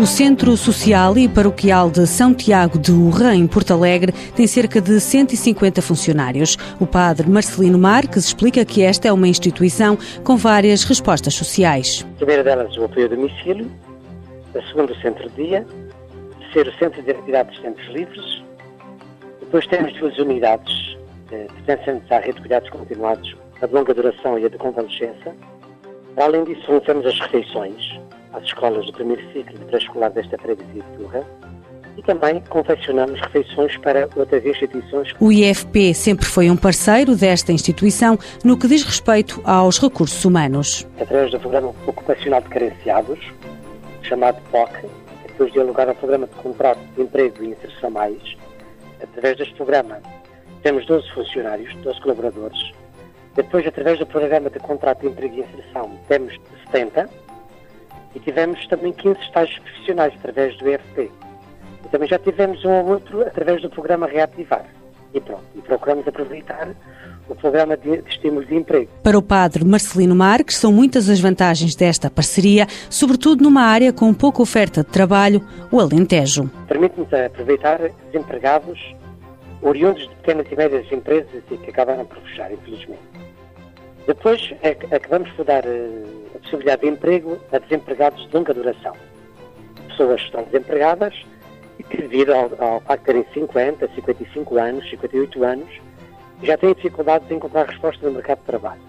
O Centro Social e Paroquial de São Tiago de Urra, em Porto Alegre, tem cerca de 150 funcionários. O padre Marcelino Marques explica que esta é uma instituição com várias respostas sociais. A primeira delas, o apoio ao domicílio. A segunda, o centro de dia. A terceiro, o centro de atividades de centros livres. Depois temos duas unidades eh, pertencentes à rede de cuidados continuados, a de longa duração e a de convalescença. Além disso, fornecemos as refeições às escolas do primeiro ciclo de pré-escolar desta freguesia de Turra e também confeccionamos refeições para outras instituições. O IFP sempre foi um parceiro desta instituição no que diz respeito aos recursos humanos. Através do Programa Ocupacional de Carenciados, chamado POC, depois de alugar ao Programa de Contrato de Emprego e Inserção Mais, através deste programa temos 12 funcionários, 12 colaboradores. Depois, através do Programa de Contrato de Emprego e Inserção, temos 70 e tivemos também 15 estágios profissionais através do EFP. E também já tivemos um ou outro através do programa Reativar. E pronto, e procuramos aproveitar o programa de, de estímulo de emprego. Para o padre Marcelino Marques, são muitas as vantagens desta parceria, sobretudo numa área com pouca oferta de trabalho, o Alentejo. Permite-nos aproveitar desempregados oriundos de pequenas e médias empresas e que acabaram por fechar, infelizmente. Depois, acabamos por dar a possibilidade de emprego a desempregados de longa duração. Pessoas que estão desempregadas e que, devido ao, ao facto de terem 50, 55 anos, 58 anos, já têm dificuldades em encontrar resposta no mercado de trabalho.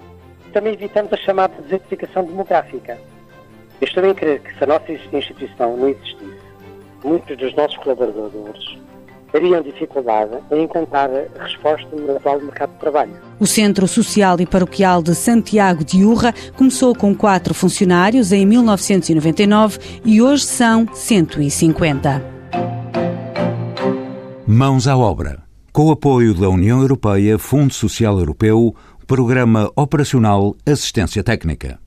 Também evitamos a chamada desertificação demográfica. Eu estou em crer que se a nossa instituição não existisse, muitos dos nossos colaboradores teriam dificuldade em encontrar resposta no atual mercado de trabalho. O Centro Social e Paroquial de Santiago de Urra começou com quatro funcionários em 1999 e hoje são 150. Mãos à obra. Com o apoio da União Europeia, Fundo Social Europeu, Programa Operacional Assistência Técnica.